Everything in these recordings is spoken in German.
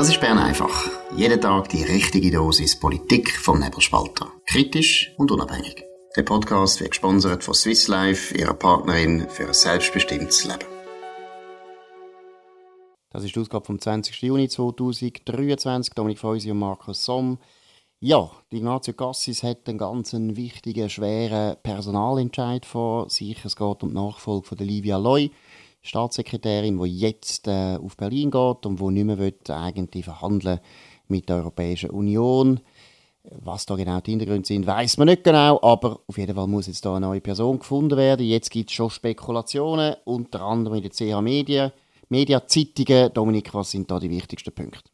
Das ist Bern einfach. Jeden Tag die richtige Dosis Politik vom Nebelspalter. Kritisch und unabhängig. Der Podcast wird gesponsert von Swiss Life, ihrer Partnerin für ein selbstbestimmtes Leben. Das ist die Ausgabe vom 20. Juni 2023. Dominik Feusi und Markus Somm. Ja, Ignazio Cassis hat einen ganz wichtigen, schweren Personalentscheid vor sich. Es geht um die Nachfolge von Livia Loy. Staatssekretärin, die jetzt äh, auf Berlin geht und die nicht mehr will, eigentlich verhandeln mit der Europäischen Union. Was da genau die Hintergründe sind, weiß man nicht genau, aber auf jeden Fall muss jetzt da eine neue Person gefunden werden. Jetzt gibt es schon Spekulationen, unter anderem in den CH Medien, Mediazeitungen. Dominik, was sind da die wichtigsten Punkte?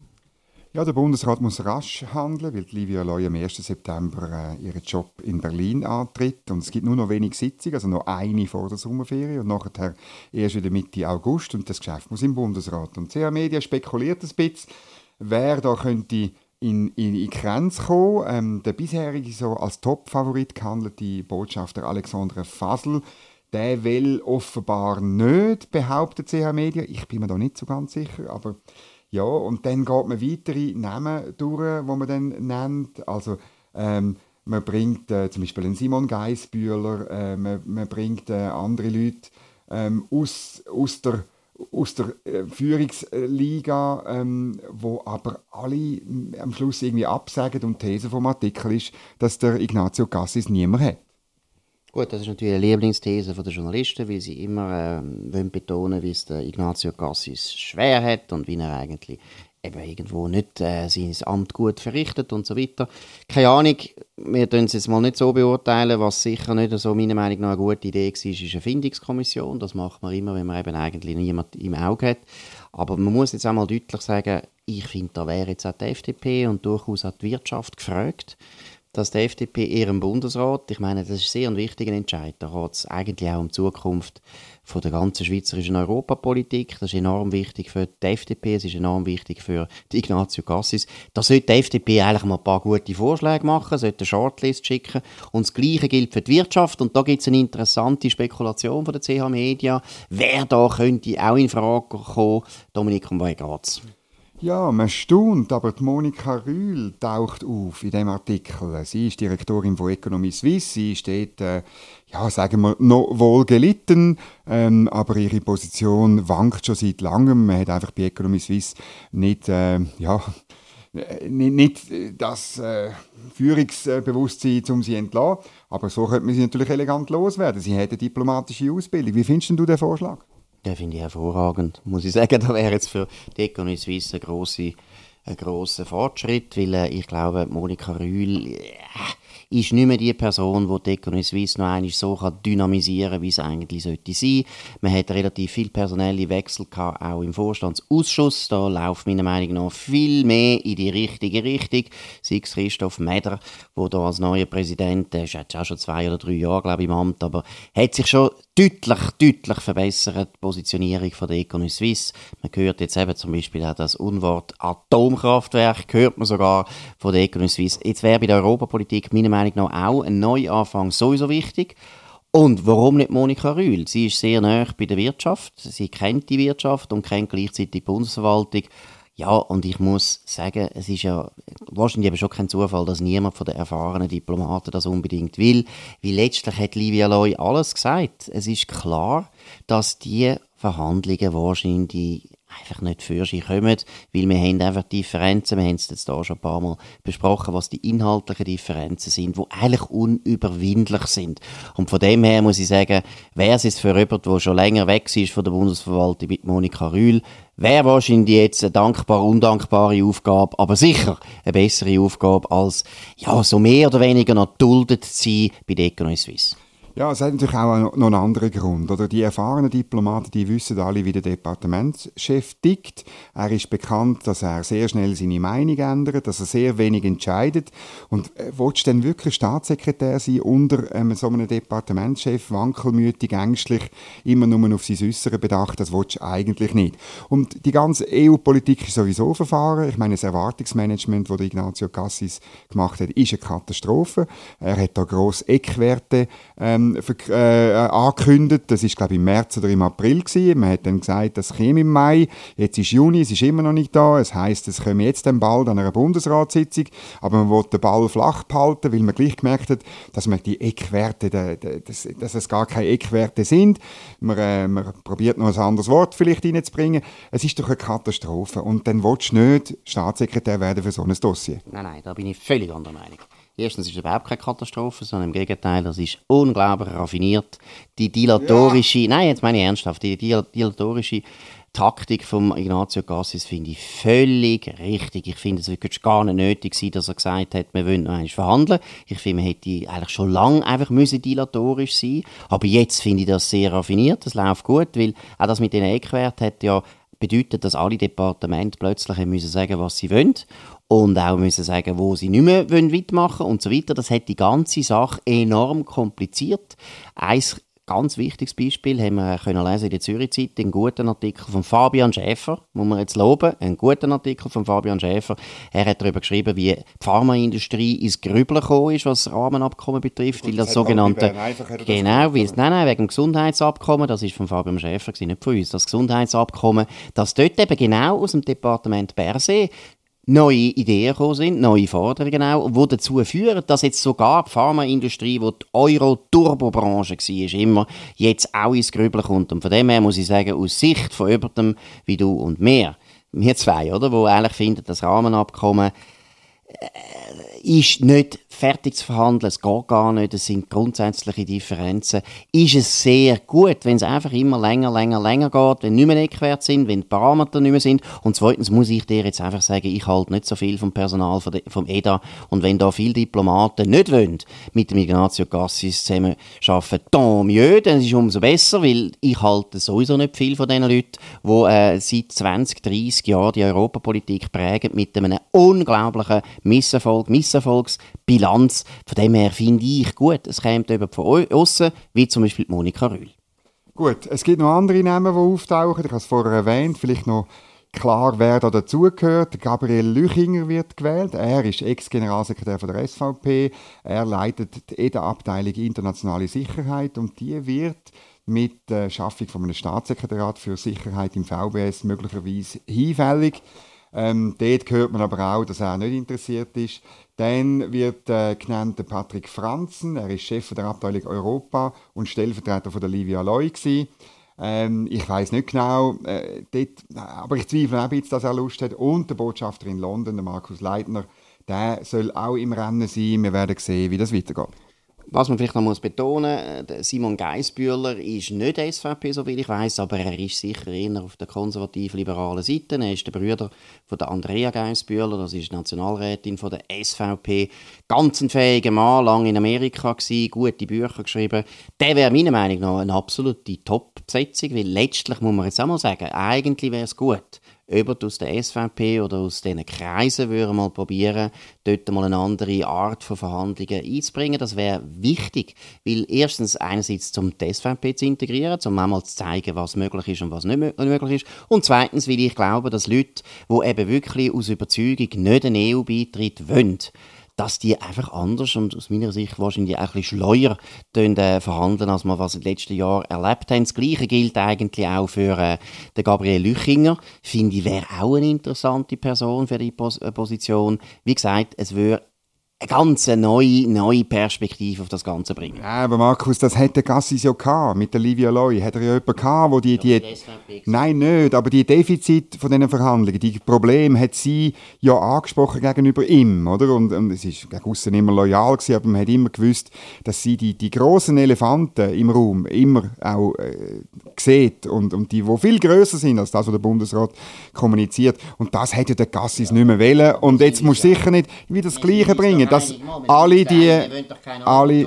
Ja, der Bundesrat muss rasch handeln, weil Livia Loy am 1. September äh, ihren Job in Berlin antritt. Und es gibt nur noch wenig Sitzungen, also noch eine vor der Sommerferien und nachher erst wieder Mitte August. Und das Geschäft muss im Bundesrat. Und CH Media spekuliert ein bisschen, wer da könnte in, in, in kommen. Ähm, der bisherige so als Top-Favorit gehandelte Botschafter Alexandre Fasel, der will offenbar nicht, behauptet CH Media. Ich bin mir da nicht so ganz sicher, aber ja, und dann geht man weitere Namen durch, wo man dann nennt. Also ähm, man bringt äh, zum Beispiel einen Simon Geisbühler, äh, man, man, bringt äh, andere Leute ähm, aus, aus der, aus der äh, Führungsliga, ähm, wo aber alle am Schluss irgendwie absagen und die These vom Artikel ist, dass der Ignazio Cassis niemand hat. Gut, das ist natürlich eine Lieblingsthese der Journalisten, weil sie immer äh, betonen, wie es der Ignazio Cassis schwer hat und wie er eigentlich eben irgendwo nicht äh, sein Amt gut verrichtet und so weiter. Keine Ahnung, wir tun es jetzt mal nicht so beurteilen, was sicher nicht so meiner Meinung nach eine gute Idee war, ist eine Findungskommission. Das macht man immer, wenn man eben eigentlich niemand im Auge hat. Aber man muss jetzt einmal deutlich sagen, ich finde, da wäre jetzt auch die FDP und durchaus auch die Wirtschaft gefragt dass die FDP ihrem Bundesrat, ich meine, das ist sehr ein wichtiger Entscheid, da geht es eigentlich auch um die Zukunft von der ganzen schweizerischen Europapolitik, das ist enorm wichtig für die FDP, es ist enorm wichtig für die Ignazio Cassis. Da sollte die FDP eigentlich mal ein paar gute Vorschläge machen, sollte eine Shortlist schicken und das Gleiche gilt für die Wirtschaft und da gibt es eine interessante Spekulation von der CH Media, wer da könnte auch in Frage kommen. Dominik, um was geht's? Ja, man staunt, aber Monika Rühl taucht auf in dem Artikel. Sie ist Direktorin von Economy Suisse. Sie steht, äh, ja, sagen wir, noch wohl gelitten, ähm, aber ihre Position wankt schon seit langem. Man hat einfach bei Economy Suisse nicht, äh, ja, nicht, nicht das äh, Führungsbewusstsein, um sie zu entlassen. Aber so könnte man sie natürlich elegant loswerden. Sie hat eine diplomatische Ausbildung. Wie findest du den Vorschlag? Den finde ich hervorragend. Muss ich sagen, da wäre jetzt für die Economy Suisse ein grosser, ein grosser Fortschritt, weil äh, ich glaube, Monika Rühl äh, ist nicht mehr die Person, die die Economy Suisse noch einmal so kann dynamisieren kann, wie es eigentlich sollte sein. Man hat relativ viel personelle Wechsel gehabt, auch im Vorstandsausschuss. Da läuft meiner Meinung nach viel mehr in die richtige Richtung. Sei es Christoph Meder, der da als neuer Präsident, der ist jetzt auch schon zwei oder drei Jahre, glaube ich, im Amt, aber hat sich schon deutlich, deutlich verbessert, die Positionierung von der Economy Suisse. Man hört jetzt eben zum Beispiel auch das Unwort Atomkraftwerk, hört man sogar von der Economy Suisse. Jetzt wäre bei der Europapolitik meiner Meinung nach auch ein Neuanfang sowieso wichtig. Und warum nicht Monika Rühl? Sie ist sehr nah bei der Wirtschaft, sie kennt die Wirtschaft und kennt gleichzeitig die Bundesverwaltung ja, und ich muss sagen, es ist ja wahrscheinlich eben schon kein Zufall, dass niemand von den erfahrenen Diplomaten das unbedingt will, weil letztlich hat Livia Loy alles gesagt. Es ist klar, dass die Verhandlungen wahrscheinlich einfach nicht für sich kommen, weil wir haben einfach Differenzen, wir haben es jetzt hier schon ein paar Mal besprochen, was die inhaltlichen Differenzen sind, die eigentlich unüberwindlich sind. Und von dem her muss ich sagen, wäre es für jemanden, der schon länger weg ist von der Bundesverwaltung mit Monika Rühl, wäre wahrscheinlich jetzt eine dankbar, undankbare Aufgabe, aber sicher eine bessere Aufgabe als, ja, so mehr oder weniger noch duldet zu sein bei der Economy Suisse. Ja, es hat natürlich auch noch einen anderen Grund. Oder die erfahrenen Diplomaten, die wissen alle, wie der Departementschef tickt. Er ist bekannt, dass er sehr schnell seine Meinung ändert, dass er sehr wenig entscheidet. Und äh, willst du denn wirklich Staatssekretär sein unter ähm, so einem Departementschef, wankelmütig, ängstlich, immer nur auf sein Äußere bedacht? Das willst du eigentlich nicht. Und die ganze EU-Politik ist sowieso verfahren. Ich meine, das Erwartungsmanagement, das Ignazio Cassis gemacht hat, ist eine Katastrophe. Er hat da grosse Eckwerte ähm, ähm, äh, angekündigt. Das ist glaube ich im März oder im April gewesen. Man hat dann gesagt, das käme im Mai. Jetzt ist Juni, es ist immer noch nicht da. Es heißt, es kommt jetzt dann bald an einer Bundesratssitzung. Aber man will den Ball flach behalten, weil man gleich gemerkt hat, dass man die Eckwerte, dass, dass es gar keine Eckwerte sind. Man, äh, noch ein anderes Wort vielleicht reinzubringen. Es ist doch eine Katastrophe. Und dann willst du nicht Staatssekretär werden für so ein Dossier. Nein, nein, da bin ich völlig anderer Meinung. Erstens ist es überhaupt keine Katastrophe, sondern im Gegenteil, das ist unglaublich raffiniert. Die dilatorische, ja. nein, jetzt meine ich ernsthaft, die dilatorische Taktik von Ignazio Cassis finde ich völlig richtig. Ich finde, es wäre gar nicht nötig gewesen, dass er gesagt hat, wir wollen noch einmal verhandeln. Ich finde, man hätte eigentlich schon lange einfach müssen dilatorisch sein Aber jetzt finde ich das sehr raffiniert, das läuft gut, weil auch das mit den Eckwerten hat ja bedeutet, dass alle Departemente plötzlich müssen sagen, was sie wollen und auch müssen sagen, wo sie nicht mehr wollen weitermachen und so weiter. Das hat die ganze Sache enorm kompliziert. Eins ganz wichtiges Beispiel haben wir können lesen in der Zürich Zeitung, einen guten Artikel von Fabian Schäfer, muss man jetzt loben, einen guten Artikel von Fabian Schäfer. Er hat darüber geschrieben, wie die Pharmaindustrie ins Grübeln gekommen ist, was das Rahmenabkommen betrifft, weil das, das sogenannte genau, weil nein, nein, wegen dem Gesundheitsabkommen, das ist von Fabian Schäfer nicht von uns, das Gesundheitsabkommen, das dort eben genau aus dem Departement Berse neue Ideen gekommen sind, neue Forderungen auch, die dazu führen, dass jetzt sogar die Pharmaindustrie, die die Euro-Turbo-Branche war, immer jetzt auch ins Grübeln kommt. Und von dem her muss ich sagen, aus Sicht von jemandem wie du und mir, wir zwei, oder, wo eigentlich finden, das Rahmenabkommen ist nicht fertig zu verhandeln, es geht gar nicht, es sind grundsätzliche Differenzen, ist es sehr gut, wenn es einfach immer länger, länger, länger geht, wenn nicht mehr Eckwert sind, wenn die Parameter nicht mehr sind. Und zweitens muss ich dir jetzt einfach sagen, ich halte nicht so viel vom Personal vom EDA und wenn da viele Diplomaten nicht wollen, mit dem Ignazio Cassis zusammen arbeiten, tant mieux, dann ist es umso besser, weil ich halte sowieso nicht viel von diesen Leuten, die äh, seit 20, 30 Jahren die Europapolitik prägen mit einem unglaublichen Misserfolg, Misserfolgsbilanz Bilanz. Von dem her finde ich gut, es kommt jemand von außen, wie zum Beispiel Monika Rühl. Gut, es gibt noch andere Namen, die auftauchen. Ich habe es vorher erwähnt, vielleicht noch klar, wer da dazugehört. Gabriel Lüchinger wird gewählt. Er ist Ex-Generalsekretär der SVP. Er leitet die EDA-Abteilung Internationale Sicherheit und die wird mit der Schaffung von einem Staatssekretariat für Sicherheit im VBS möglicherweise hinfällig. Ähm, dort hört man aber auch, dass er nicht interessiert ist. Dann wird äh, genannt Patrick Franzen, er ist Chef der Abteilung Europa und Stellvertreter von der Livia Loy Ähm, ich weiß nicht genau, äh, dort, aber ich zweifle auch ein dass er Lust hat. Und der Botschafter in London, der Markus Leitner, der soll auch im Rennen sein. Wir werden sehen, wie das weitergeht. Was man vielleicht noch muss betonen muss, Simon Geisbühler ist nicht SVP, so wie ich weiß, aber er ist sicher eher auf der konservativ-liberalen Seite. Er ist der Bruder von der Andrea Geisbühler, das ist Nationalrätin von der SVP. Ganz ein fähiger Mann, lange in Amerika gewesen, gute Bücher geschrieben. Der wäre meiner Meinung nach eine absolute Top-Besetzung, weil letztlich muss man jetzt auch mal sagen, eigentlich wäre es gut, jemand aus der SVP oder aus diesen Kreisen würde mal probieren, dort mal eine andere Art von Verhandlungen einzubringen. Das wäre wichtig, weil erstens einerseits zum die SVP zu integrieren, um einmal zu zeigen, was möglich ist und was nicht möglich ist. Und zweitens, weil ich glaube, dass Leute, die eben wirklich aus Überzeugung nicht einen EU-Beitritt wollen, dass die einfach anders und aus meiner Sicht wahrscheinlich auch ein bisschen schleuer äh, verhandeln, als wir was in den letzten Jahren erlebt haben. Das Gleiche gilt eigentlich auch für äh, den Gabriel Lüchinger. Finde ich, wäre auch eine interessante Person für die Pos äh, Position. Wie gesagt, es würde eine ganz neue, neue Perspektive auf das Ganze bringen. Ja, aber Markus, das hätte Gassis ja gehabt, mit der Livia Loy. Hat er ja jemanden gehabt, wo die, die, die Nein, nicht, aber die Defizit von diesen Verhandlungen, die Probleme hat sie ja angesprochen gegenüber ihm, oder? Und, und es ist gegen aussen immer loyal gewesen, aber man hat immer gewusst, dass sie die, die grossen Elefanten im Raum immer auch äh, sieht und, und die, die viel grösser sind als das, was der Bundesrat kommuniziert. Und das hätte der Gassis ja. nicht mehr wollen. Und jetzt muss sicher nicht wieder das Gleiche bringen dass alle die... Alle,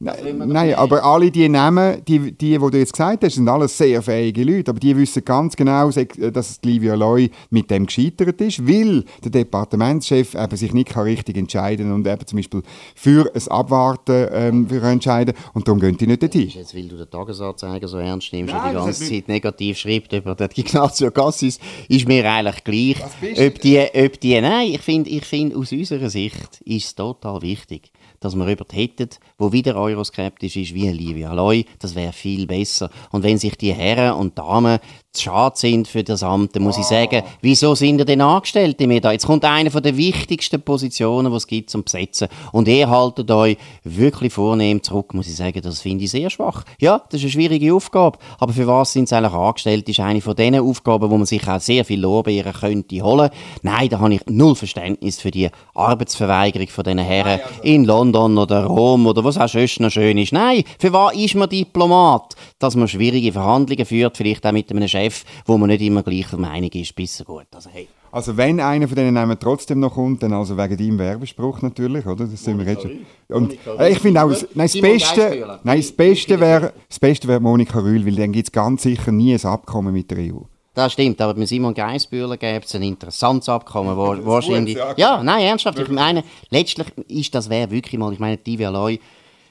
Nein, aber alle die Namen, die, die, die du jetzt gesagt hast, sind alles sehr fähige Leute. Aber die wissen ganz genau, dass Livia Loy mit dem gescheitert ist, weil der Departementschef eben sich nicht richtig entscheiden kann und eben zum Beispiel für ein Abwarten ähm, für entscheiden. Und darum gehen die nicht dorthin. Jetzt, weil du den Tagesanzeiger so ernst nimmst Nein, und die ganze Zeit negativ schreibst über den Ignazio Cassis, ist mir eigentlich gleich. Ob die, ob die, nein, ich finde ich find, aus unserer Sicht ist es total wichtig, dass wir jemanden hätten, der wieder euroskeptisch ist wie Livia Loy. Das wäre viel besser. Und wenn sich die Herren und Damen zu schade sind für das Amt, dann muss oh. ich sagen, wieso sind ihr denn Angestellte mir da? Jetzt kommt eine von der wichtigsten Positionen, die es gibt zum Besetzen. Und ihr haltet euch wirklich vornehm zurück, muss ich sagen, das finde ich sehr schwach. Ja, das ist eine schwierige Aufgabe. Aber für was sind sie eigentlich angestellt? Das ist eine von den Aufgaben, wo man sich auch sehr viel Lorbeeren könnte holen. Nein, da habe ich null Verständnis für die Arbeitsverweigerung von diesen Herren also. in London oder Rom oder was auch sonst noch schön ist. Nein, für was ist man Diplomat? Dass man schwierige Verhandlungen führt, vielleicht auch mit einem Chef wo man nicht immer gleicher Meinung ist, bis gut. Also, hey. also wenn einer von denen Namen trotzdem noch kommt, dann also wegen deinem Werbespruch natürlich, oder? Das sind wir jetzt schon. Und ich finde auch, nein, das Beste, nein, das Beste wäre, das Beste wäre Monika Rühl, weil dann gibt es ganz sicher nie ein Abkommen mit der EU. Das stimmt, aber mit Simon Geisbühler gäbe es ein interessantes Abkommen, wo wahrscheinlich... Ja, nein, ernsthaft, ich meine, letztlich ist das wäre wirklich mal, ich meine, Divya Loy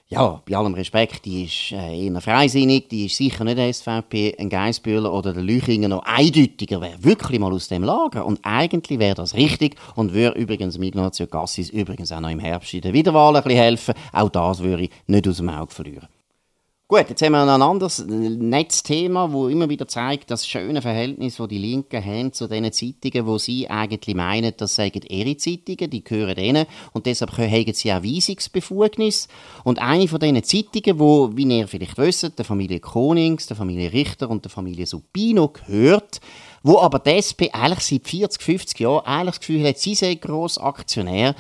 ja, bei allem Respekt, die ist äh, eher freisinnig, die ist sicher nicht SVP, ein Geisbühler oder der Lüchinger noch eindeutiger wäre wirklich mal aus dem Lager. Und eigentlich wäre das richtig und würde übrigens Ignazio Cassis übrigens auch noch im Herbst in der Wiederwahl ein bisschen helfen. Auch das würde ich nicht aus dem Auge verlieren. Gut, jetzt haben wir noch ein anderes Netzthema, wo immer wieder zeigt, das schöne Verhältnis, das die Linken haben zu den Zeitungen, wo sie eigentlich meinen, das seien ihre Zeitungen, die gehören ihnen und deshalb haben sie auch Weisungsbefugnis. Und eine von diesen Zeitungen, wo, wie ihr vielleicht wisst, der Familie Konings, der Familie Richter und der Familie Supino gehört, wo aber die SP eigentlich seit 40, 50 Jahren eigentlich das Gefühl hat, sie sei Grossaktionär,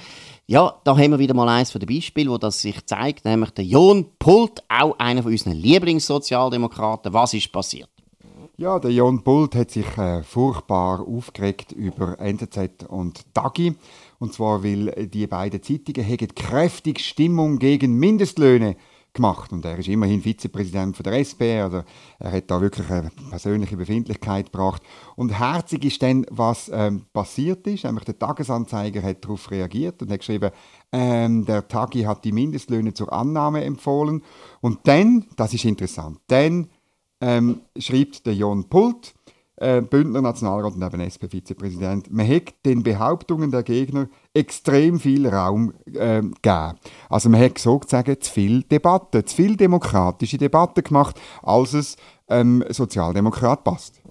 ja, da haben wir wieder mal eins von den Beispielen, wo das sich zeigt, nämlich der Jon Pult, auch einer von unseren Lieblingssozialdemokraten. Was ist passiert? Ja, der Jon Pult hat sich äh, furchtbar aufgeregt über NZZ und Dagi. Und zwar, weil die beiden Zeitungen kräftig Stimmung gegen Mindestlöhne gemacht. Und er ist immerhin Vizepräsident von der SP, also er hat da wirklich eine persönliche Befindlichkeit gebracht. Und herzig ist dann, was ähm, passiert ist, nämlich der Tagesanzeiger hat darauf reagiert und hat geschrieben, ähm, der Tagi hat die Mindestlöhne zur Annahme empfohlen. Und dann, das ist interessant, dann ähm, schreibt der Jon Pult, äh, Bündner Nationalrat und eben SP-Vizepräsident, man hat den Behauptungen der Gegner extrem viel Raum äh, gegeben. Also man hat sozusagen zu viel Debatte, zu viel demokratische Debatte gemacht, als es ähm, Sozialdemokrat passt.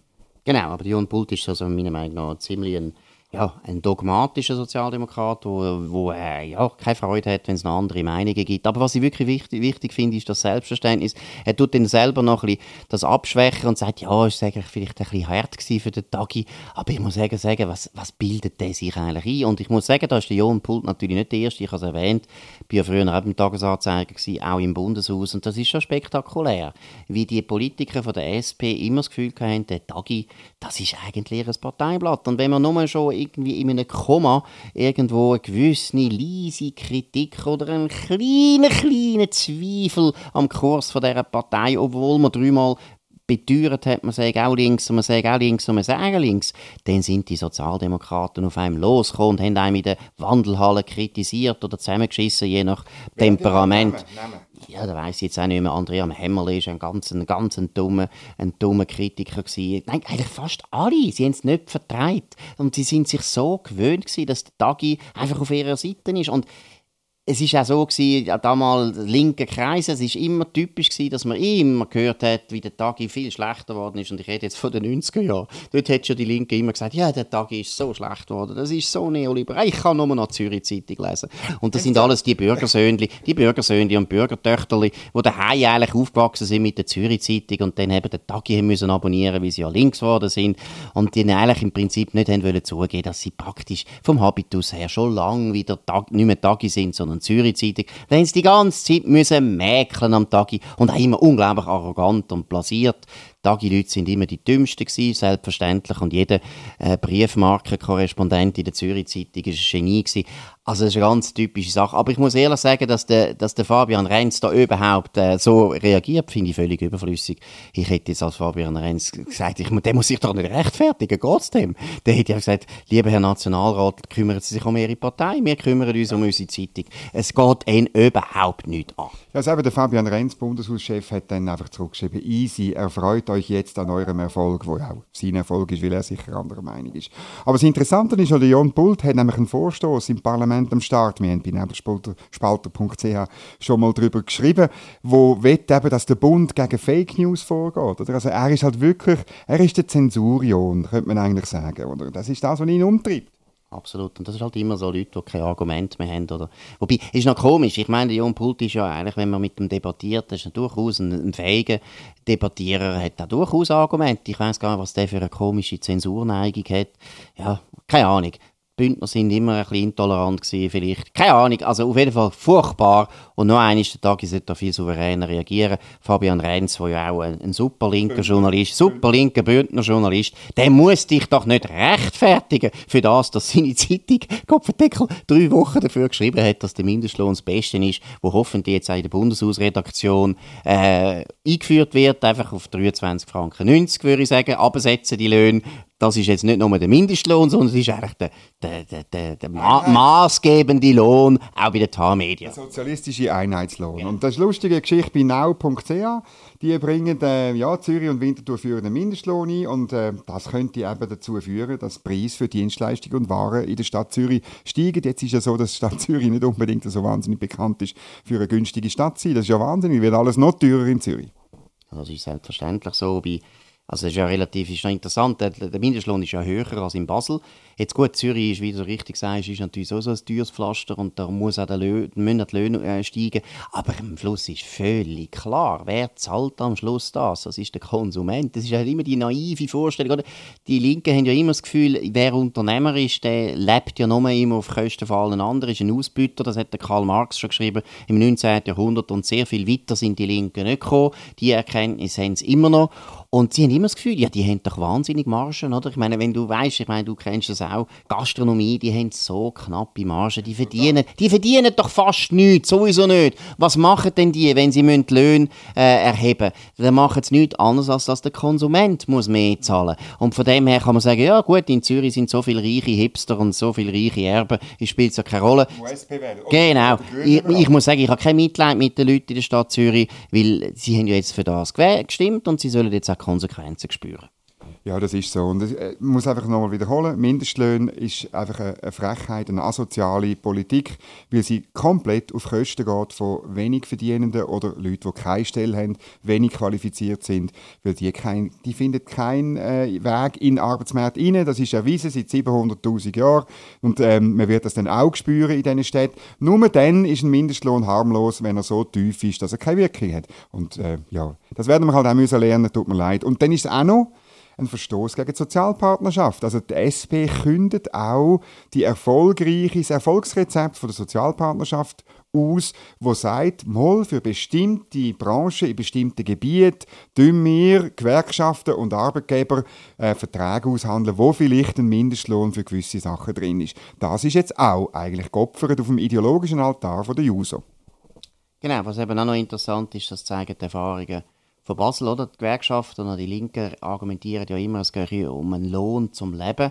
Genau, aber Jon Pult ist also meiner Meinung nach ziemlich ein ja, ein dogmatischer Sozialdemokrat, wo, wo äh, ja, keine Freude hat, wenn es noch andere Meinungen gibt. Aber was ich wirklich wichtig, wichtig finde, ist das Selbstverständnis. Er tut dann selber noch ein bisschen das abschwächen und sagt, ja, es war vielleicht ein bisschen hart für den Tagi, aber ich muss sagen, sagen was, was bildet der sich eigentlich ein? Und ich muss sagen, da ist der Jon Pult natürlich nicht der Erste, ich habe es erwähnt, ich war ja früher auch im Tagesanzeiger, gewesen, auch im Bundeshaus und das ist schon spektakulär, wie die Politiker von der SP immer das Gefühl haben, der Tagi, das ist eigentlich ein Parteiblatt. Und wenn man nur schon irgendwie in einem Komma irgendwo eine gewisse leise Kritik oder einen kleinen, kleinen Zweifel am Kurs von dieser Partei, obwohl man dreimal beteuert hat, man sagt auch links und man sagt auch links und man sagt auch links, dann sind die Sozialdemokraten auf einem losgekommen und haben einem in der Wandelhalle kritisiert oder zusammengeschissen, je nach Temperament. Nehmen, nehmen ja, da weiß ich jetzt auch nicht mehr, Andrea Hämmerle war ein ganz, ein ganz ein dummer, ein dummer Kritiker. Gewesen. Nein, eigentlich fast alle. Sie haben es nicht vertreibt. Und sie sind sich so gewöhnt gewesen, dass der Tagi einfach auf ihrer Seite ist. Und es ist auch so gewesen, damals linke Kreise, es ist immer typisch gewesen, dass man immer gehört hat, wie der Tagi viel schlechter geworden ist. Und ich rede jetzt von den 90er Jahren. Dort hat schon die Linke immer gesagt, ja, der Tagi ist so schlecht geworden, das ist so neoliberal. Ich kann nur noch Zürich Zeitung lesen. Und das sind alles die Bürgersöhnli, die Bürgersöhnli und Bürgertöchterli, die daheim eigentlich aufgewachsen sind mit der Zürich Zeitung und dann eben den Tagi müssen abonnieren, weil sie ja links geworden sind und die eigentlich im Prinzip nicht haben wollen zugeben, dass sie praktisch vom Habitus her schon lange wieder Tag, nicht mehr Tagi sind, sondern und Zürich-Zeitung, da haben sie die ganze Zeit müssen mäkeln am Tag und auch immer unglaublich arrogant und blasiert. Tagi-Leute sind immer die dümmsten gewesen, selbstverständlich. Und jeder äh, Briefmarkenkorrespondent in der Zürich-Zeitung war ein Genie. Gewesen. Also das ist eine ganz typische Sache. Aber ich muss ehrlich sagen, dass der, dass der Fabian Renz da überhaupt äh, so reagiert, finde ich völlig überflüssig. Ich hätte jetzt als Fabian Renz gesagt, ich, der muss sich doch nicht rechtfertigen, geht's dem? Der hätte ja gesagt, lieber Herr Nationalrat, kümmern Sie sich um Ihre Partei, wir kümmern uns um unsere Zeitung. Es geht Ihnen überhaupt nicht an. Ja, also eben der Fabian Renz, Bundeshauschef, hat dann einfach zurückgeschrieben, easy, er freut euch jetzt an eurem Erfolg, wo auch sein Erfolg ist, weil er sicher anderer Meinung ist. Aber das Interessante ist, der Jon Pult hat nämlich einen Vorstoß im Parlament am Start, wir haben bei nebelspalter.ch schon mal darüber geschrieben, wo will eben, dass der Bund gegen Fake News vorgeht. Oder? Also er ist halt wirklich, er ist der Zensurion, könnte man eigentlich sagen. Oder? Das ist das, was ihn umtreibt. Absolut. Und das ist halt immer so Leute, die kein Argument mehr haben. Oder Wobei, ist noch komisch. Ich meine, Jon Pult ist ja eigentlich, wenn man mit ihm debattiert, ist durchaus ein, ein fähiger Debattierer, hat auch durchaus Argumente. Ich weiß gar nicht, was der für eine komische Zensurneigung hat. Ja, keine Ahnung. Bündner sind immer ein bisschen intolerant gewesen, vielleicht. Keine Ahnung, also auf jeden Fall furchtbar. Und noch eines, der Tag sollte da viel souveräner reagieren. Fabian Renz, der ja auch ein, ein super linker Journalist, super linker Bündner Journalist, der muss dich doch nicht rechtfertigen für das, dass seine Zeitung Kopfendeckel drei Wochen dafür geschrieben hat, dass der Mindestlohn das Beste ist, wo hoffentlich jetzt auch in der Bundeshausredaktion äh, eingeführt wird, einfach auf 23 Franken 90, würde ich sagen, absetzen die Löhne das ist jetzt nicht nur der Mindestlohn, sondern es ist eigentlich der, der, der, der, der ma maßgebende Lohn, auch bei den TAR-Medien. Der sozialistische Einheitslohn. Ja. Und das ist eine lustige Geschichte bei now.ch. Die bringen äh, ja, Zürich und Winterthur führen einen Mindestlohn ein und äh, das könnte eben dazu führen, dass der Preis für Dienstleistungen und Waren in der Stadt Zürich steigen. Jetzt ist ja so, dass die Stadt Zürich nicht unbedingt so wahnsinnig bekannt ist für eine günstige Stadt sein. Das ist ja wahnsinnig, wird alles noch teurer in Zürich. Das ist selbstverständlich so. Bei also es ist ja relativ ist interessant, der, Mindestlohn ist ja höher als in Basel. Jetzt gut, Zürich ist, wie du richtig sagst, ist natürlich so ein teures Pflaster und da muss auch der Lö müssen die Löhne äh, steigen. Aber am Schluss ist völlig klar, wer zahlt am Schluss das? Das ist der Konsument. Das ist halt immer die naive Vorstellung. Oder? Die Linken haben ja immer das Gefühl, wer Unternehmer ist, der lebt ja nur immer auf Kosten von allen anderen, ist ein Ausbüter. Das hat der Karl Marx schon geschrieben im 19. Jahrhundert und sehr viel weiter sind die Linken nicht gekommen. Die Erkenntnis haben sie immer noch. Und sie haben immer das Gefühl, ja, die haben doch wahnsinnig Margen, oder? Ich meine, wenn du weißt, ich meine, du kennst das auch, Gastronomie, die haben so knappe Margen, die verdienen, die verdienen doch fast nichts, sowieso nicht. Was machen denn die, wenn sie die Löhne äh, erheben Dann machen sie nichts anderes, als dass der Konsument muss mehr zahlen Und von dem her kann man sagen, ja gut, in Zürich sind so viele reiche Hipster und so viele reiche Erben, es spielt ja keine Rolle. Genau. Ich, ich, muss sagen, ich habe kein Mitleid mit den Leuten in der Stadt Zürich, weil sie haben ja jetzt für das gestimmt und sie sollen jetzt auch Konsequenzen spüren. Ja, das ist so. Und ich äh, muss einfach nochmal wiederholen, Mindestlöhne ist einfach eine Frechheit, eine asoziale Politik, weil sie komplett auf Kosten geht von wenig Verdienenden oder Leuten, die keine Stelle haben, wenig qualifiziert sind, weil die, kein, die finden keinen äh, Weg in den Arbeitsmarkt rein. Das ist erwiesen seit 700'000 Jahren und ähm, man wird das dann auch spüren in diesen Städten. Nur dann ist ein Mindestlohn harmlos, wenn er so tief ist, dass er keine Wirkung hat. Und äh, ja, das werden wir halt auch müssen lernen, tut mir leid. Und dann ist es auch noch, ein Verstoß gegen die Sozialpartnerschaft. Also die SP kündet auch die erfolgreiche, das Erfolgsrezept von der Sozialpartnerschaft aus, wo sagt, mal für bestimmte Branchen in bestimmten Gebieten tun wir Gewerkschaften und Arbeitgeber äh, Verträge aushandeln, wo vielleicht ein Mindestlohn für gewisse Sachen drin ist. Das ist jetzt auch eigentlich geopfert auf dem ideologischen Altar von der JUSO. Genau, was eben auch noch interessant ist, das zeigen die Erfahrungen von Basel, oder? Die Gewerkschaften und die Linken argumentieren ja immer, es gehe um einen Lohn zum Leben.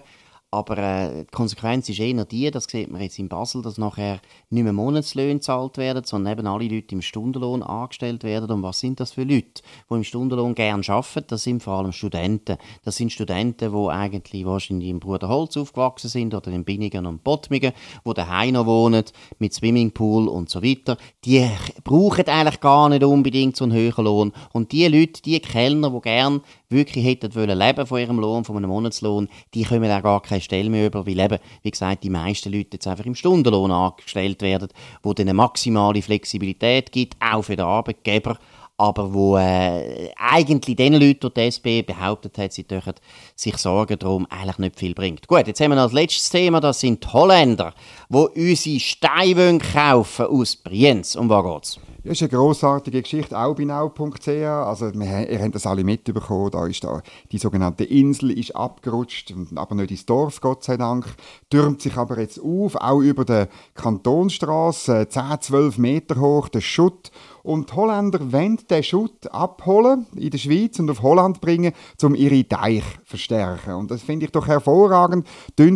Aber äh, die Konsequenz ist eher die, das sieht man jetzt in Basel, dass nachher nicht mehr Monatslöhne gezahlt werden, sondern eben alle Leute im Stundenlohn angestellt werden. Und was sind das für Leute, die im Stundenlohn gerne arbeiten? Das sind vor allem Studenten. Das sind Studenten, die eigentlich wahrscheinlich im Bruderholz aufgewachsen sind oder in Binnigen und Bottmingen, die daheim noch wohnen, mit Swimmingpool und so weiter. Die brauchen eigentlich gar nicht unbedingt so einen höheren Lohn. Und die Leute, die Kellner, die gerne wirklich hätten wollen leben von ihrem Lohn, von einem Monatslohn, die kommen auch gar keine Über, weil eben, wie gesagt, die meisten Leute jetzt einfach im Stundenlohn angestellt werden, wo dann eine maximale Flexibilität gibt, auch für den Arbeitgeber, aber wo äh, eigentlich den Leuten, die die SP behauptet hat, sie dürfen sich Sorgen darum, eigentlich nicht viel bringt. Gut, jetzt haben wir noch das letzte Thema, das sind die Holländer, die unsere Steine kaufen aus Brienz. Um was geht's? Ja, ist eine grossartige Geschichte, auch bei now.ch. Also, wir, ihr habt das alle mitbekommen. Da ist da, die sogenannte Insel ist abgerutscht, aber nicht ins Dorf, Gott sei Dank. Türmt sich aber jetzt auf, auch über der Kantonstraße, 10, 12 Meter hoch, der Schutt. Und die Holländer wollen den Schutt abholen in der Schweiz und auf Holland bringen, um ihre Deich zu verstärken. Und das finde ich doch hervorragend.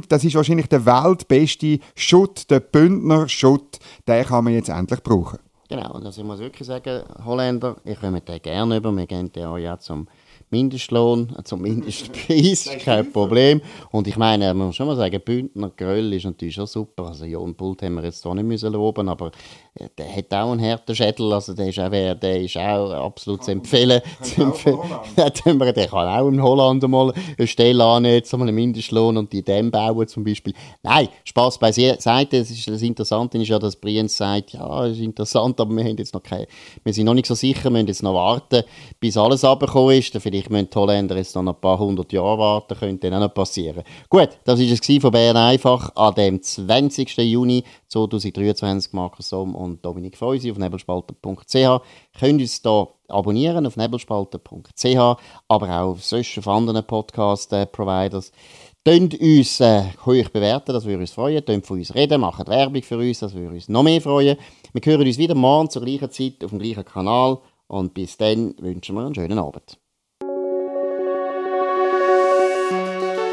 Das ist wahrscheinlich der weltbeste Schutt, der Bündner Schutt. Den kann man jetzt endlich brauchen. Genau, und also ich muss wirklich sagen, Holländer, ich komme den gerne über, wir gehen den auch ja zum Mindestlohn zum Mindestpreis, kein Problem. Und ich meine, man muss schon mal sagen, Bündner Gröll ist natürlich schon super. Also Jon Bult haben wir jetzt zwar nicht müssen loben, aber äh, der hat auch einen harten Schädel, also der ist auch, der ist auch absolut zu empfehlen. Zu empfehlen. der kann auch in Holland mal eine Stelle annehmen, mal einen Mindestlohn und die Dämme bauen zum Beispiel. Nein, Spaß beiseite. Das, ist, das Interessante ist ja, dass Brienz sagt, ja, ist interessant, aber wir, haben jetzt noch keine, wir sind noch nicht so sicher, wir müssen jetzt noch warten, bis alles abgekommen ist. Vielleicht müssen die Holländer jetzt noch ein paar hundert Jahre warten, könnte dann auch noch passieren. Gut, das war es von Bern einfach an dem 20. Juni 2023. Markus Somm und Dominik Feusi auf nebelspalter.ch. Könnt uns hier abonnieren auf nebelspalter.ch, aber auch auf auf anderen Podcast-Providers. Tönt uns äh, euch bewerten, das würde uns freuen. Tönt von uns reden, macht Werbung für uns, das würde uns noch mehr freuen. Wir hören uns wieder morgen zur gleichen Zeit auf dem gleichen Kanal. Und bis dann wünschen wir einen schönen Abend.